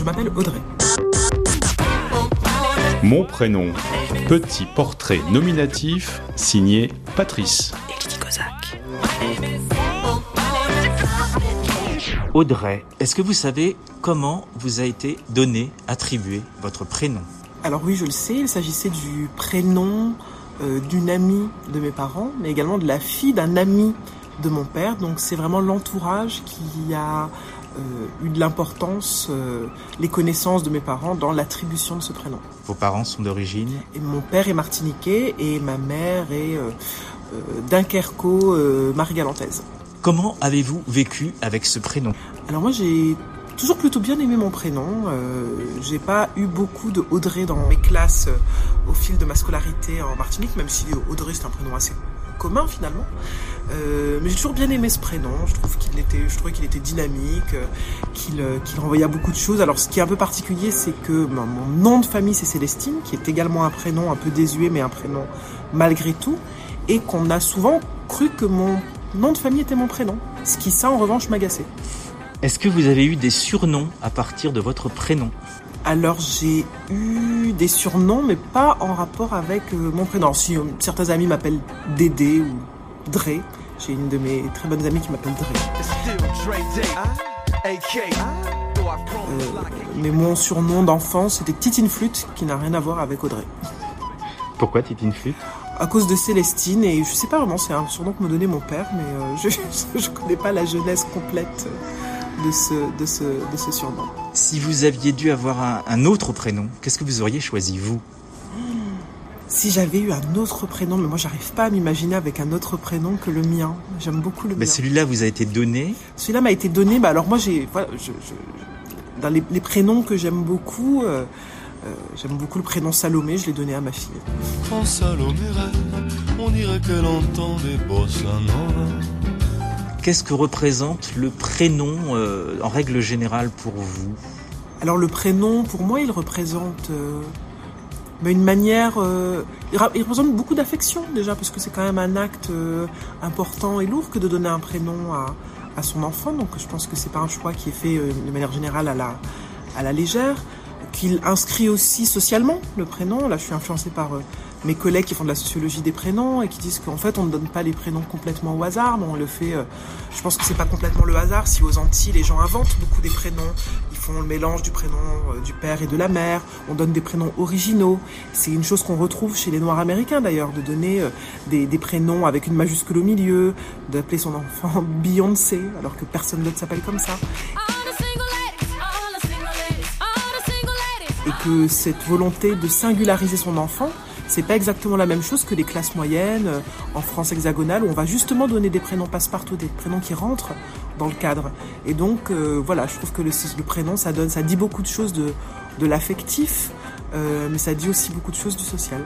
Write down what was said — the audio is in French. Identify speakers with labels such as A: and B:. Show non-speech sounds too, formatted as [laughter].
A: Je m'appelle Audrey.
B: Mon prénom, petit portrait nominatif signé Patrice.
C: Audrey, est-ce que vous savez comment vous a été donné, attribué votre prénom?
A: Alors oui, je le sais, il s'agissait du prénom euh, d'une amie de mes parents, mais également de la fille d'un ami de mon père. Donc c'est vraiment l'entourage qui a eu de l'importance, euh, les connaissances de mes parents dans l'attribution de ce prénom.
C: Vos parents sont d'origine?
A: Et mon père est martiniquais et ma mère est dunkerco-marie-galantaise.
C: Comment avez-vous vécu avec ce prénom?
A: Alors moi j'ai toujours plutôt bien aimé mon prénom. Euh, j'ai pas eu beaucoup de Audrey dans mes classes euh, au fil de ma scolarité en Martinique, même si Audrey c'est un prénom assez commun finalement. Euh, mais j'ai toujours bien aimé ce prénom. Je trouve qu'il était, je trouvais qu'il était dynamique, euh, qu'il euh, qu'il renvoyait beaucoup de choses. Alors ce qui est un peu particulier, c'est que ben, mon nom de famille c'est Célestine, qui est également un prénom un peu désuet, mais un prénom malgré tout, et qu'on a souvent cru que mon nom de famille était mon prénom. Ce qui, ça, en revanche, m'agaçait.
C: Est-ce que vous avez eu des surnoms à partir de votre prénom?
A: Alors, j'ai eu des surnoms, mais pas en rapport avec euh, mon prénom. Si euh, certains amis m'appellent Dédé ou Dre, j'ai une de mes très bonnes amies qui m'appelle Dre. Euh, mais mon surnom d'enfant, c'était Titine Flûte, qui n'a rien à voir avec Audrey.
C: Pourquoi Titine Flûte?
A: À cause de Célestine et je sais pas vraiment, c'est un surnom que me donnait mon père, mais [laughs] je, je connais pas la jeunesse complète de ce, de ce, de ce surnom.
C: Si vous aviez dû avoir un, un autre prénom, qu'est-ce que vous auriez choisi vous
A: Si j'avais eu un autre prénom, mais moi j'arrive pas à m'imaginer avec un autre prénom que le mien. J'aime beaucoup le
C: Mais
A: mien.
C: celui-là vous a été donné.
A: Celui-là m'a été donné. Bah alors moi j'ai, voilà, je, je- dans les, les prénoms que j'aime beaucoup, euh, euh, j'aime beaucoup le prénom Salomé. Je l'ai donné à ma fille.
D: Quand Salomé rêve, on dirait qu'elle entend des bossa.
C: Qu'est-ce que représente le prénom euh, en règle générale pour vous?
A: Alors le prénom, pour moi, il représente euh, une manière. euh, il, représente beaucoup d'affection déjà, parce que c'est quand même un acte euh, important et lourd que de donner un prénom à, à son enfant. Donc je pense que c'est pas un choix qui est fait de manière générale à la, à la légère. Qu'il inscrit aussi socialement le prénom. Là, je suis influencée par mes collègues qui font de la sociologie des prénoms et qui disent qu'en fait, on ne donne pas les prénoms complètement au hasard, mais on le fait. euh, je pense que c'est pas complètement le hasard. Si aux Antilles, les gens inventent beaucoup des prénoms, ils font le mélange du prénom euh, du père et de la mère. On donne des prénoms originaux. C'est une chose qu'on retrouve chez les Noirs américains d'ailleurs, de donner euh, des, des prénoms avec une majuscule au milieu, d'appeler son enfant [laughs] Beyoncé, alors que personne d'autre s'appelle comme ça. et que cette volonté de singulariser son enfant, c'est pas exactement la même chose que les classes moyennes en France hexagonale où on va justement donner des prénoms passe-partout, des prénoms qui rentrent dans le cadre. Et donc euh, voilà, je trouve que le, le prénom ça donne, ça dit beaucoup de choses de, de l'affectif, euh, mais ça dit aussi beaucoup de choses du social.